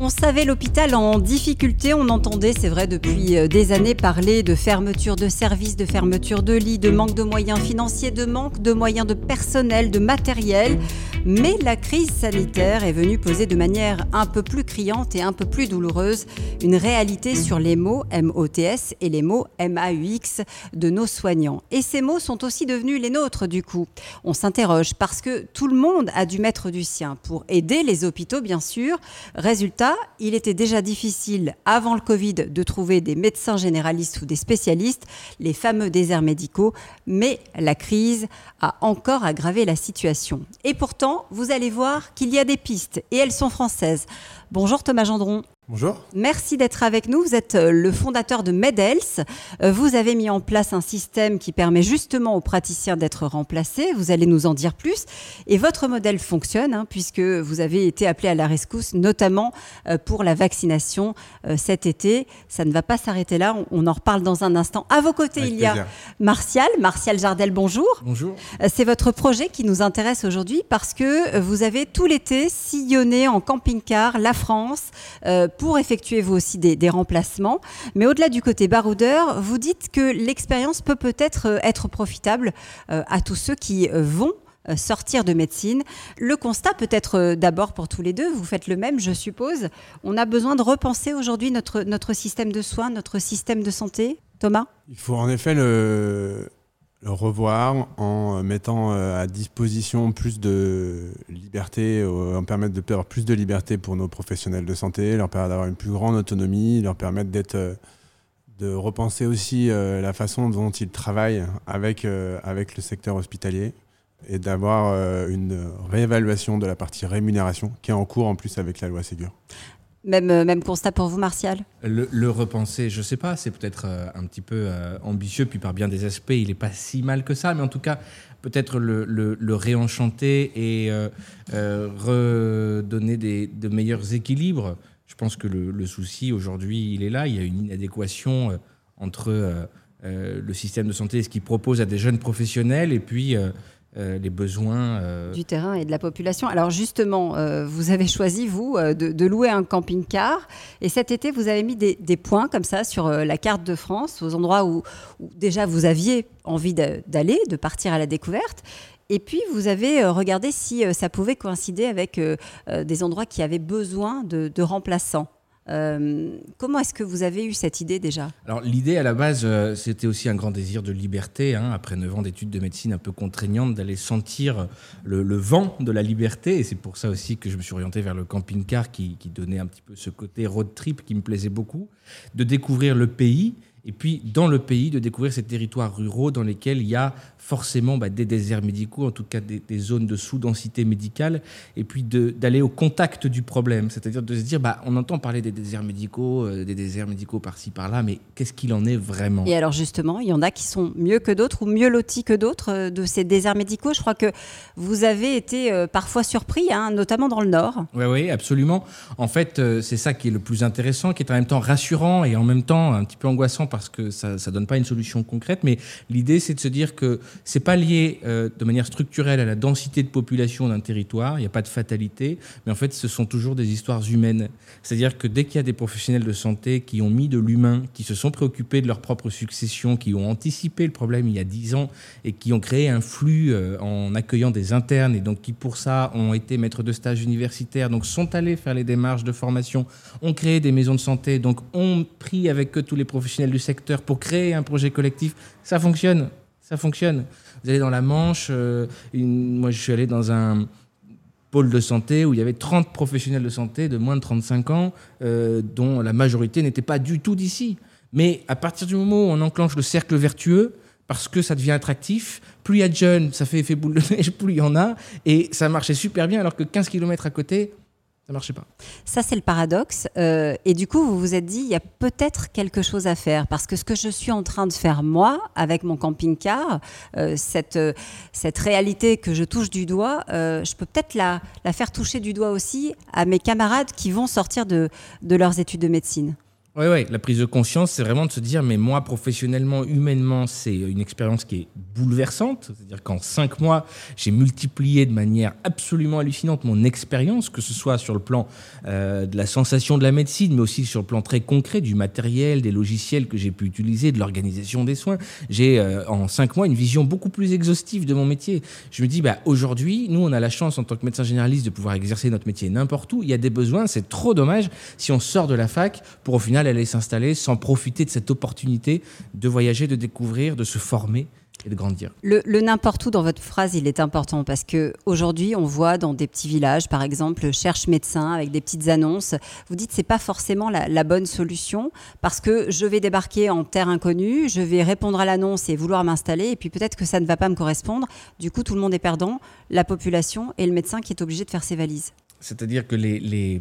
On savait l'hôpital en difficulté, on entendait, c'est vrai, depuis euh, des années parler de fermeture de services, de fermeture de lits, de manque de moyens financiers, de manque de moyens de personnel, de matériel. Mais la crise sanitaire est venue poser de manière un peu plus criante et un peu plus douloureuse une réalité sur les mots MOTS et les mots MAUX de nos soignants. Et ces mots sont aussi devenus les nôtres du coup. On s'interroge parce que tout le monde a dû mettre du sien pour aider les hôpitaux bien sûr. Résultat, il était déjà difficile avant le Covid de trouver des médecins généralistes ou des spécialistes, les fameux déserts médicaux, mais la crise a encore aggravé la situation. Et pourtant, vous allez voir qu'il y a des pistes, et elles sont françaises. Bonjour Thomas Gendron. Bonjour. Merci d'être avec nous. Vous êtes euh, le fondateur de MEDELS. Euh, vous avez mis en place un système qui permet justement aux praticiens d'être remplacés. Vous allez nous en dire plus. Et votre modèle fonctionne hein, puisque vous avez été appelé à la rescousse, notamment euh, pour la vaccination cet été. Ça ne va pas s'arrêter là. On, en reparle dans un instant. À vos côtés, il y a Martial. Martial Jardel, bonjour. Bonjour. C'est votre projet qui nous intéresse aujourd'hui parce que vous avez tout l'été sillonné en camping-car la France pour effectuer vous aussi des, remplacements. Mais au-delà du côté baroudeur, vous dites que l'expérience peut peut-être euh, être profitable euh, à tous ceux qui euh, vont sortir de médecine. Le constat peut être d'abord pour tous les deux, vous faites le même, je suppose. On a besoin de repenser aujourd'hui notre, notre système de soins, notre système de santé. Thomas? Il faut en effet le, le revoir en mettant euh, à disposition plus de liberté, euh, en permettre de perdre plus de liberté pour nos professionnels de santé, leur permettre d'avoir une plus grande autonomie, leur permettre d'être, euh, de repenser aussi la façon dont ils travaillent avec, avec le secteur hospitalier et d'avoir une réévaluation de la partie rémunération qui est en cours en plus avec la loi Ségur. Même, euh, même constat pour vous, Martial? Le, repenser, je ne sais pas, c'est peut-être euh, un petit peu euh, ambitieux, puis par bien des aspects, il n'est pas si mal que ça, mais en tout cas, peut-être le, réenchanter et redonner des, de meilleurs équilibres. Je pense que le, souci aujourd'hui, il est là. Il y a une inadéquation entre le système de santé et ce qu'il propose à des jeunes professionnels et puis euh, les besoins euh, du terrain et de la population. Alors justement, euh, vous avez choisi, vous, de, louer un camping-car. Et cet été, vous avez mis des, points comme ça sur la carte de France, aux endroits où, déjà vous aviez envie d'aller, de partir à la découverte. Et puis, vous avez regardé si ça pouvait coïncider avec des endroits qui avaient besoin de remplaçants. Euh, comment est-ce que vous avez eu cette idée déjà? Alors l'idée à la base, euh, c'était aussi un grand désir de liberté, hein, après 9 ans d'études de médecine un peu contraignantes, d'aller sentir le, vent de la liberté. Et c'est pour ça aussi que je me suis orienté vers le camping-car qui, qui, donnait un petit peu ce côté road trip qui me plaisait beaucoup, de découvrir le pays et puis dans le pays de découvrir ces territoires ruraux dans lesquels il y a forcément bah, des déserts médicaux, en tout cas des, zones de sous-densité médicale, et puis d'aller au contact du problème, c'est-à-dire de se dire, bah, on entend parler des déserts médicaux, euh, des déserts médicaux par-ci par-là, mais qu'est-ce qu'il en est vraiment? Et alors justement, il y en a qui sont mieux que d'autres ou mieux lotis que d'autres euh, de ces déserts médicaux. Je crois que vous avez été euh, parfois surpris, hein, notamment dans le Nord. Oui, oui, absolument. En fait, c'est ça qui est le plus intéressant, qui est en même temps rassurant et en même temps un petit peu angoissant parce que ça ne donne pas une solution concrète. Mais l'idée, c'est de se dire que c'est pas lié euh, de manière structurelle à la densité de population d'un territoire, il n'y a pas de fatalité, mais en fait, ce sont toujours des histoires humaines. C'est-à-dire que dès qu'il y a des professionnels de santé qui ont mis de l'humain, qui se sont préoccupés de leur propre succession, qui ont anticipé le problème il y a dix ans et qui ont créé un flux euh, en accueillant des internes et donc qui pour ça ont été maîtres de stage universitaires, donc sont allés faire les démarches de formation, ont créé des maisons de santé, donc ont pris avec eux tous les professionnels secteur pour créer un projet collectif, ça fonctionne. Ça fonctionne. Vous allez dans la Manche, euh, moi je suis allé dans un pôle de santé où il y avait 30 professionnels de santé de moins de 35 ans, euh, dont la majorité n'était pas du tout d'ici. Mais à partir du moment où on enclenche le cercle vertueux, parce que ça devient attractif, plus il y a de jeunes, ça fait effet boule de neige, plus il y en a, et ça marchait super bien, alors que 15 km à côté, ça marchait pas. Ça, c'est le paradoxe. Euh, et du coup, vous vous êtes dit, il y a peut-être quelque chose à faire. Parce que ce que je suis en train de faire, moi, avec mon camping-car, euh, cette, euh, cette réalité que je touche du doigt, je peux peut-être la, la, faire toucher du doigt aussi à mes camarades qui vont sortir de, de leurs études de médecine. Oui, oui, la prise de conscience, c'est vraiment de se dire, mais moi, professionnellement, humainement, c'est une expérience qui est bouleversante. C'est-à-dire qu'en cinq mois, j'ai multiplié de manière absolument hallucinante mon expérience, que ce soit sur le plan euh, de la sensation de la médecine, mais aussi sur le plan très concret du matériel, des logiciels que j'ai pu utiliser, de l'organisation des soins. J'ai, euh, en cinq mois, une vision beaucoup plus exhaustive de mon métier. Je me dis, bah, aujourd'hui, nous, on a la chance, en tant que médecin généraliste, de pouvoir exercer notre métier n'importe où. Il y a des besoins, c'est trop dommage si on sort de la fac pour au final aller s'installer sans profiter de cette opportunité de voyager, de découvrir, de se former et de grandir. Le, n'importe où dans votre phrase, il est important parce que aujourd'hui, on voit dans des petits villages, par exemple, cherche médecin avec des petites annonces. Vous dites c'est pas forcément la, la, bonne solution parce que je vais débarquer en terre inconnue, je vais répondre à l'annonce et vouloir m'installer et puis peut-être que ça ne va pas me correspondre. Du coup, tout le monde est perdant, la population et le médecin qui est obligé de faire ses valises. C'est-à-dire que les, les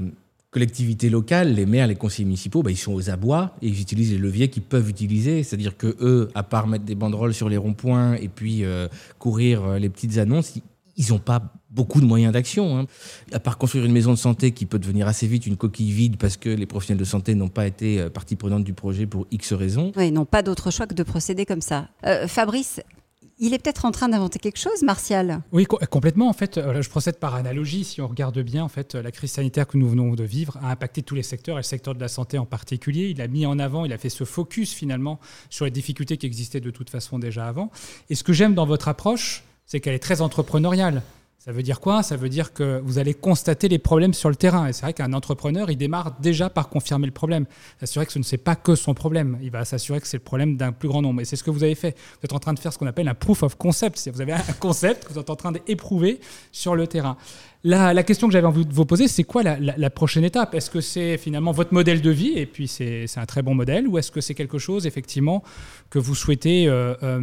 collectivités locales, les maires, les conseillers municipaux, bah, ils sont aux abois et ils utilisent les leviers qu'ils peuvent utiliser. C'est-à-dire que eux, à part mettre des banderoles sur les ronds-points et puis euh, courir euh, les petites annonces, ils n'ont pas beaucoup de moyens d'action. Hein. À part construire une maison de santé qui peut devenir assez vite une coquille vide parce que les professionnels de santé n'ont pas été euh, partie prenante du projet pour X raisons. Oui, n'ont pas d'autre choix que de procéder comme ça. Fabrice, il est peut-être en train d'inventer quelque chose, Martial. Oui, complètement. En fait, euh, je procède par analogie. Si on regarde bien, en fait, la crise sanitaire que nous venons de vivre a impacté tous les secteurs, et le secteur de la santé en particulier. Il a mis en avant, il a fait ce focus finalement sur les difficultés qui existaient de toute façon déjà avant. Et ce que j'aime dans votre approche, c'est qu'elle est très entrepreneuriale. Ça veut dire quoi? Ça veut dire que vous allez constater les problèmes sur le terrain. Et c'est vrai qu'un entrepreneur, il démarre déjà par confirmer le problème. S'assurer que ce ne c'est pas que son problème. Il va s'assurer que c'est le problème d'un plus grand nombre. Et c'est ce que vous avez fait. Vous êtes en train de faire ce qu'on appelle un proof of concept. Vous avez un concept que vous êtes en train d'éprouver sur le terrain. La, question que j'avais envie de vous poser, c'est quoi la, prochaine étape? Est-ce que c'est finalement votre modèle de vie, et puis c'est un très bon modèle, ou est-ce que c'est quelque chose, effectivement, que vous souhaitez euh, euh,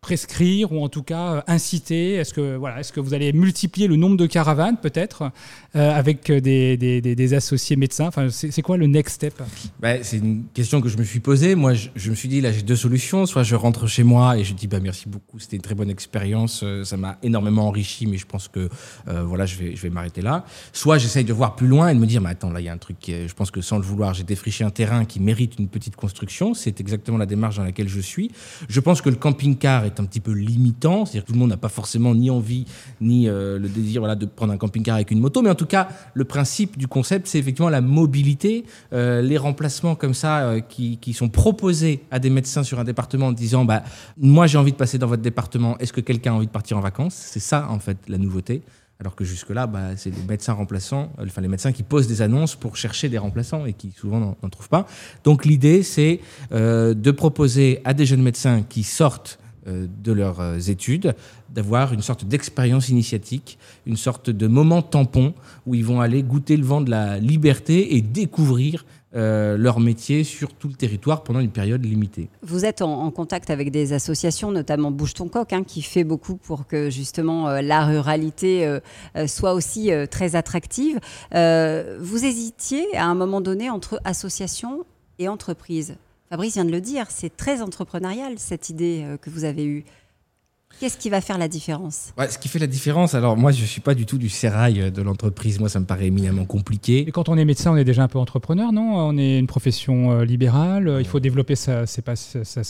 prescrire ou en tout cas euh, inciter? Est-ce que, voilà, est que vous allez multiplier le nombre de caravanes peut-être euh, avec des, des, des, associés médecins? Enfin, C'est quoi le next step? Bah, C'est une question que je me suis posée. Moi, je, me suis dit, là, j'ai deux solutions. Soit je rentre chez moi et je dis, bah, merci beaucoup, c'était une très bonne expérience, euh, ça m'a énormément enrichi, mais je pense que voilà, je vais, je vais m'arrêter là. Soit j'essaye de voir plus loin et de me dire, mais attends, là, il y a un truc, je pense que sans le vouloir, j'ai défriché un terrain qui mérite une petite construction. C'est exactement la démarche dans laquelle je suis. Je pense que le camping-car est un petit peu limitant. C'est-à-dire que tout le monde n'a pas forcément ni envie ni euh, le désir voilà, de prendre un camping-car avec une moto. Mais en tout cas, le principe du concept, c'est effectivement la mobilité, euh, les remplacements comme ça euh, qui, sont proposés à des médecins sur un département en disant bah, Moi, j'ai envie de passer dans votre département. Est-ce que quelqu'un a envie de partir en vacances? C'est ça, en fait, la nouveauté. Alors que jusque-là, bah, c'est les médecins remplaçants, enfin les médecins qui posent des annonces pour chercher des remplaçants et qui souvent n'en trouvent pas. Donc l'idée, c'est de proposer à des jeunes médecins qui sortent de leurs euh, études, d'avoir une sorte d'expérience initiatique, une sorte de moment tampon où ils vont aller goûter le vent de la liberté et découvrir euh, leur métier sur tout le territoire pendant une période limitée. Vous êtes en, contact avec des associations, notamment Bouge ton coq, hein, qui fait beaucoup pour que justement la ruralité soit aussi très attractive. vous hésitiez à un moment donné entre association et entreprise? Fabrice vient de le dire, c'est très entrepreneurial cette idée euh, que vous avez eue. Qu'est-ce qui va faire la différence? Ce qui fait la différence, alors moi je ne suis pas du tout du sérail euh, de l'entreprise, moi ça me paraît éminemment compliqué. Et quand on est médecin, on est déjà un peu entrepreneur, non? On est une profession euh, libérale, il faut développer sa, ses, sa, sa,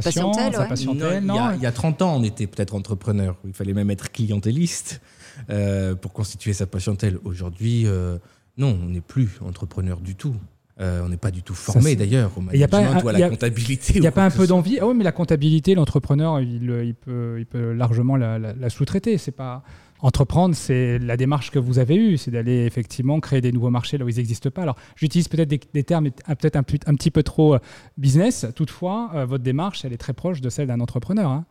patientèle. Sa patientèle non, il, y a, 30 ans, on était peut-être entrepreneur, il fallait même être clientéliste pour constituer sa patientèle. Aujourd'hui, non, on n'est plus entrepreneur du tout. Euh, on n'est pas du tout formé d'ailleurs au management ou à la comptabilité. Il n'y a pas un peu d'envie? Ah oui, mais la comptabilité, l'entrepreneur, il, peut, il peut largement la, sous-traiter. C'est pas entreprendre, c'est la démarche que vous avez eue, c'est d'aller effectivement créer des nouveaux marchés là où ils n'existent pas. Alors, j'utilise peut-être des, termes peut-être un, un, petit peu trop euh, business. Toutefois, euh, votre démarche, elle est très proche de celle d'un entrepreneur. Hein.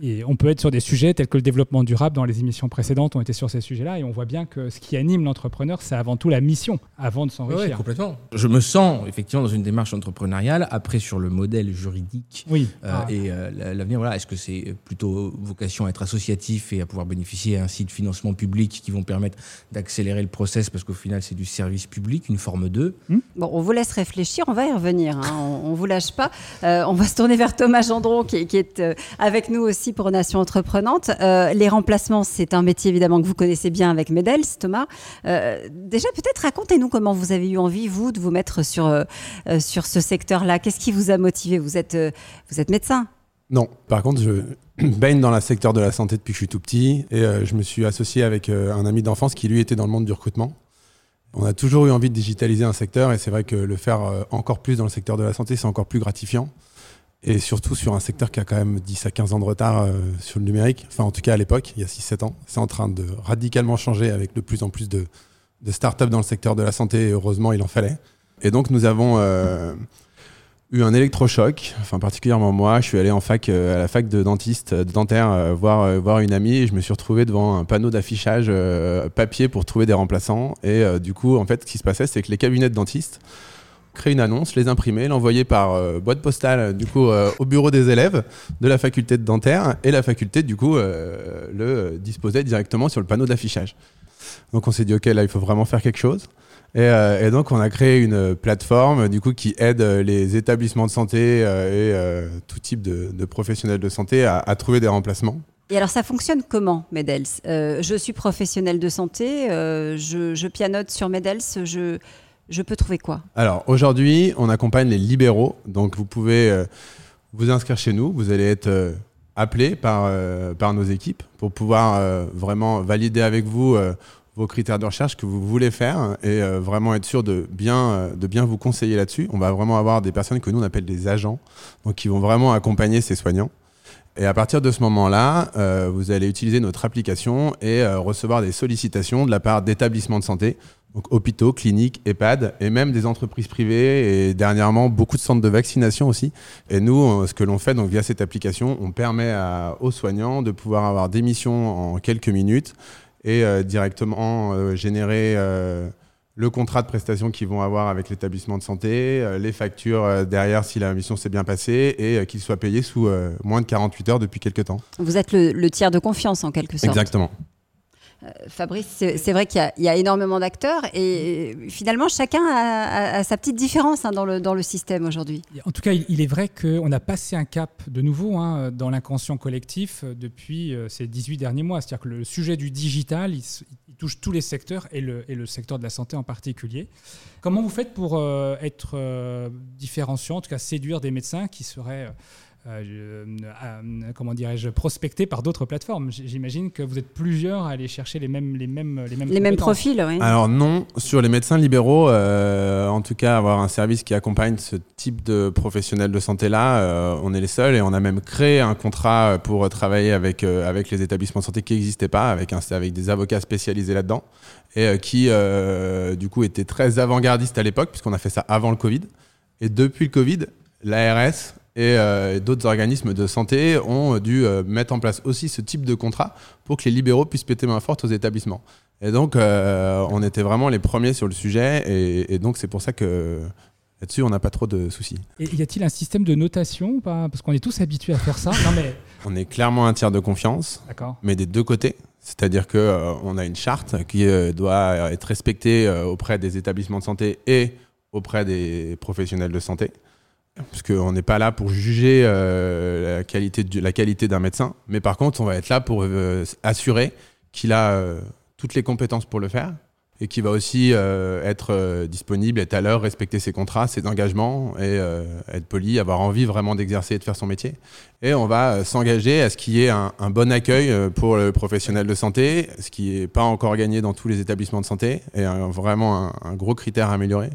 Et on peut être sur des sujets tels que le développement durable. Dans les émissions précédentes, on était sur ces sujets-là. Et on voit bien que ce qui anime l'entrepreneur, c'est avant tout la mission, avant de s'enrichir. Oui, complètement. Je me sens effectivement dans une démarche entrepreneuriale. Après, sur le modèle juridique oui. Euh, ah. et euh, l'avenir, voilà, est-ce que c'est plutôt vocation à être associatif et à pouvoir bénéficier ainsi de financements publics qui vont permettre d'accélérer le process parce qu'au final, c'est du service public, une forme 2 hmm. Bon, on vous laisse réfléchir. On va y revenir. Hein. on ne vous lâche pas. Euh, on va se tourner vers Thomas Gendron qui, qui est avec nous aussi pour Nation Entreprenante. Euh, les remplacements, c'est un métier évidemment que vous connaissez bien avec Medels, Thomas. Euh, déjà, peut-être racontez-nous comment vous avez eu envie, vous, de vous mettre sur, euh, sur ce secteur-là. Qu'est-ce qui vous a motivé? Vous êtes, vous êtes médecin Non, par contre, je baigne dans le secteur de la santé depuis que je suis tout petit et je me suis associé avec un ami d'enfance qui, lui, était dans le monde du recrutement. On a toujours eu envie de digitaliser un secteur et c'est vrai que le faire encore plus dans le secteur de la santé, c'est encore plus gratifiant et surtout sur un secteur qui a quand même 10 à 15 ans de retard euh, sur le numérique, enfin en tout cas à l'époque, il y a 6-7 ans. C'est en train de radicalement changer avec de plus en plus de, de startups dans le secteur de la santé, et heureusement il en fallait. Et donc nous avons euh, eu un électrochoc, enfin particulièrement moi, je suis allé euh, à la fac de dentiste, de dentaire, voir, voir une amie, et je me suis retrouvé devant un panneau d'affichage papier pour trouver des remplaçants. Et du coup, en fait, ce qui se passait, c'est que les cabinets de dentistes créer une annonce, les imprimer, l'envoyer par euh, boîte postale du coup euh, au bureau des élèves de la faculté de dentaire et la faculté du coup euh, le disposait directement sur le panneau d'affichage. Donc on s'est dit ok là il faut vraiment faire quelque chose. Et, donc on a créé une plateforme du coup qui aide les établissements de santé et tout type de, professionnels de santé à, trouver des remplacements. Et alors ça fonctionne comment Medels? Je suis professionnel de santé, je, je, pianote sur Medels, je je peux trouver quoi? Alors aujourd'hui, on accompagne les libéraux. Donc vous pouvez euh, vous inscrire chez nous. Vous allez être euh, appelé par, euh, par nos équipes pour pouvoir vraiment valider avec vous vos critères de recherche que vous voulez faire et vraiment être sûr de bien, vous conseiller là-dessus. On va vraiment avoir des personnes que nous on appelle des agents, qui vont vraiment accompagner ces soignants. Et à partir de ce moment-là, vous allez utiliser notre application et recevoir des sollicitations de la part d'établissements de santé donc hôpitaux, cliniques, EHPAD et même des entreprises privées et dernièrement beaucoup de centres de vaccination aussi. Et nous, ce que l'on fait donc via cette application, on permet aux soignants de pouvoir avoir des missions en quelques minutes et euh, directement euh, générer euh, le contrat de prestation qu'ils vont avoir avec l'établissement de santé, les factures derrière si la mission s'est bien passée et qu'ils soient payés sous moins de 48 heures depuis quelques temps. Vous êtes le tiers de confiance en quelque sorte. Exactement. Euh, Fabrice, c'est vrai qu'il y, a énormément d'acteurs et finalement chacun a, sa petite différence hein, dans, le, dans, le, système aujourd'hui. En tout cas, il, est vrai qu'on a passé un cap de nouveau hein, dans l'inconscient collectif euh, depuis euh, ces 18 derniers mois. C'est-à-dire que le sujet du digital, il, touche tous les secteurs et le, et le, secteur de la santé en particulier. Comment vous faites pour être différenciant, en tout cas séduire des médecins qui seraient comment dirais-je, prospecté par d'autres plateformes. J'imagine que vous êtes plusieurs à aller chercher les mêmes, les mêmes, les mêmes, les mêmes profils. Oui. Alors non, sur les médecins libéraux, euh, en tout cas, avoir un service qui accompagne ce type de professionnels de santé-là, on est les seuls et on a même créé un contrat pour travailler avec, avec les établissements de santé qui n'existaient pas, avec, un, avec des avocats spécialisés là-dedans et qui, du coup, étaient très avant-gardistes à l'époque, puisqu'on a fait ça avant le Covid. Et depuis le Covid, l'ARS euh, et d'autres organismes de santé ont dû euh, mettre en place aussi ce type de contrat pour que les libéraux puissent péter main forte aux établissements. Et donc, euh, on était vraiment les premiers sur le sujet, et, donc c'est pour ça que là-dessus, on n'a pas trop de soucis. Et y a-t-il un système de notation Parce qu'on est tous habitués à faire ça. Non, mais... On est clairement un tiers de confiance, mais des deux côtés. C'est-à-dire qu'on a une charte qui doit être respectée auprès des établissements de santé et auprès des professionnels de santé parce qu'on n'est pas là pour juger euh, la qualité, d'un médecin, mais par contre, on va être là pour euh, assurer qu'il a euh, toutes les compétences pour le faire et qui va aussi être disponible, être à l'heure, respecter ses contrats, ses engagements et être poli, avoir envie vraiment d'exercer et de faire son métier. Et on va s'engager à ce qu'il y ait un, bon accueil pour le professionnel de santé, ce qui n'est pas encore gagné dans tous les établissements de santé, et vraiment un, gros critère à améliorer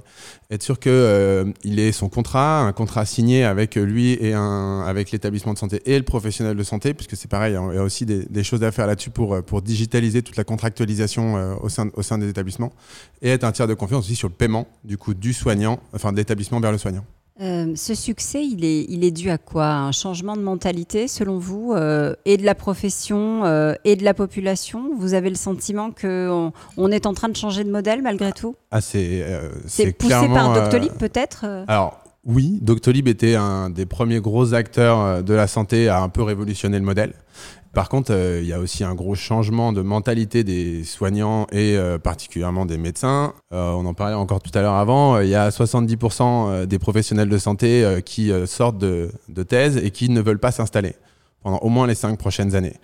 être sûr qu'il euh, ait son contrat, un contrat signé avec lui et avec l'établissement de santé et le professionnel de santé, puisque c'est pareil, il y a aussi des, choses à faire là-dessus pour, pour digitaliser toute la contractualisation euh, au, sein, au sein des établissements, et être un tiers de confiance aussi sur le paiement du coup du soignant, enfin de l'établissement vers le soignant. Euh, ce succès, il est, il est dû à quoi? Un changement de mentalité, selon vous, euh, et de la profession euh, et de la population? Vous avez le sentiment qu'on on est en train de changer de modèle malgré tout? ah, C'est poussé par Doctolib peut-être Alors, oui, Doctolib était un des premiers gros acteurs de la santé à un peu révolutionner le modèle. Par contre, euh, il y a aussi un gros changement de mentalité des soignants et euh, particulièrement des médecins. Euh, on en parlait encore tout à l'heure avant. Il y a 70% des professionnels de santé qui sortent de thèse et qui ne veulent pas s'installer pendant au moins les cinq prochaines années.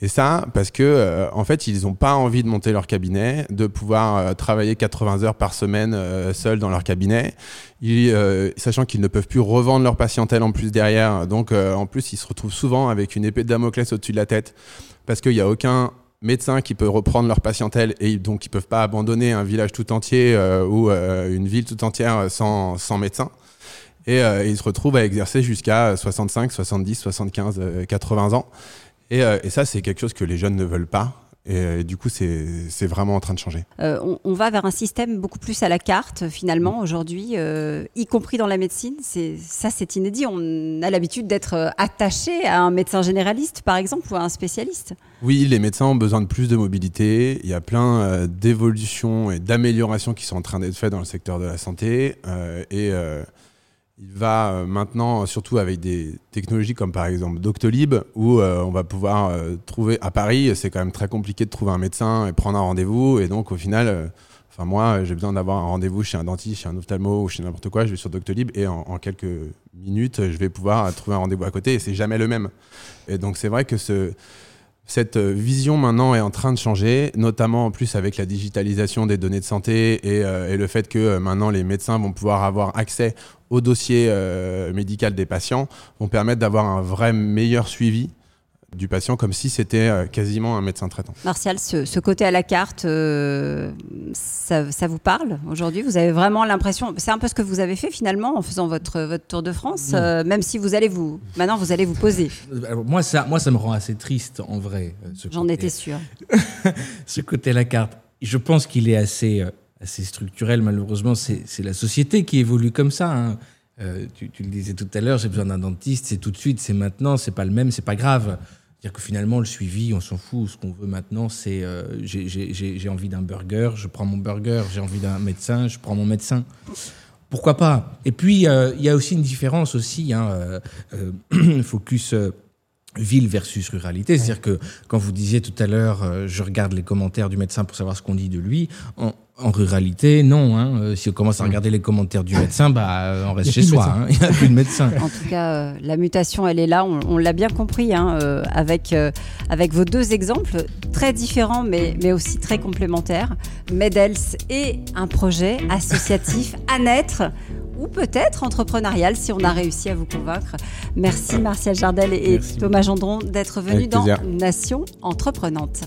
Et ça, parce que euh, en fait, ils n'ont pas envie de monter leur cabinet, de pouvoir euh, travailler 80 heures par semaine euh, seuls dans leur cabinet, sachant qu'ils ne peuvent plus revendre leur patientèle en plus derrière. Donc, en plus, ils se retrouvent souvent avec une épée de Damoclès au-dessus de la tête, parce qu'il n'y a aucun médecin qui peut reprendre leur patientèle et donc ils peuvent pas abandonner un village tout entier ou une ville tout entière sans, sans médecin. Et ils se retrouvent à exercer jusqu'à 65, 70, 75, 80 ans. Euh, et, ça, c'est quelque chose que les jeunes ne veulent pas. Et, euh, du coup, c'est vraiment en train de changer. Euh, on, va vers un système beaucoup plus à la carte, finalement, aujourd'hui, y compris dans la médecine. Ça, c'est inédit. On a l'habitude d'être attaché à un médecin généraliste, par exemple, ou à un spécialiste. Oui, les médecins ont besoin de plus de mobilité. Il y a plein d'évolutions et d'améliorations qui sont en train d'être faites dans le secteur de la santé. et il va euh, maintenant, surtout avec des technologies comme par exemple Doctolib, où euh, on va pouvoir euh, trouver à Paris, c'est quand même très compliqué de trouver un médecin et prendre un rendez-vous. Et donc au final, enfin moi, j'ai besoin d'avoir un rendez-vous chez un dentiste, chez un ophtalmo ou chez n'importe quoi. Je vais sur Doctolib et en, en quelques minutes, je vais pouvoir trouver un rendez-vous à côté. Et c'est jamais le même. Et donc c'est vrai que ce cette euh, vision maintenant est en train de changer, notamment en plus avec la digitalisation des données de santé et, euh, le fait que euh, maintenant les médecins vont pouvoir avoir accès au dossier médical des patients, vont permettre d'avoir un vrai meilleur suivi du patient comme si c'était euh, quasiment un médecin traitant. Martial, ce, côté à la carte, euh, ça, vous parle aujourd'hui? Vous avez vraiment l'impression, c'est un peu ce que vous avez fait finalement en faisant votre, votre tour de France, euh, même si vous allez vous, maintenant vous allez vous poser. moi, ça, moi, ça me rend assez triste en vrai. J'en étais sûr. ce côté à la carte, je pense qu'il est assez, assez structurel. Malheureusement, c'est la société qui évolue comme ça. Hein. tu, tu, le disais tout à l'heure, j'ai besoin d'un dentiste, c'est tout de suite, c'est maintenant, c'est pas le même, c'est pas grave. C'est-à-dire que finalement, le suivi, on s'en fout. Ce qu'on veut maintenant, c'est euh, j'ai envie d'un burger, je prends mon burger. J'ai envie d'un médecin, je prends mon médecin. Pourquoi pas? Et puis, euh, il y a aussi une différence aussi, hein, euh, focus ville versus ruralité. C'est-à-dire que quand vous disiez tout à l'heure, je regarde les commentaires du médecin pour savoir ce qu'on dit de lui, en, en ruralité, non. Hein. Euh, si on commence à regarder les commentaires du médecin, bah, euh, on reste chez soi. Hein. Il n'y a plus de médecin. En tout cas, euh, la mutation, elle est là. On, l'a bien compris hein, avec, avec vos deux exemples, très différents, mais, mais aussi très complémentaires. Medels et un projet associatif à naître ou peut-être entrepreneurial si on a réussi à vous convaincre. Merci Martial Jardel et Thomas Gendron d'être venus dans Nation Entreprenante.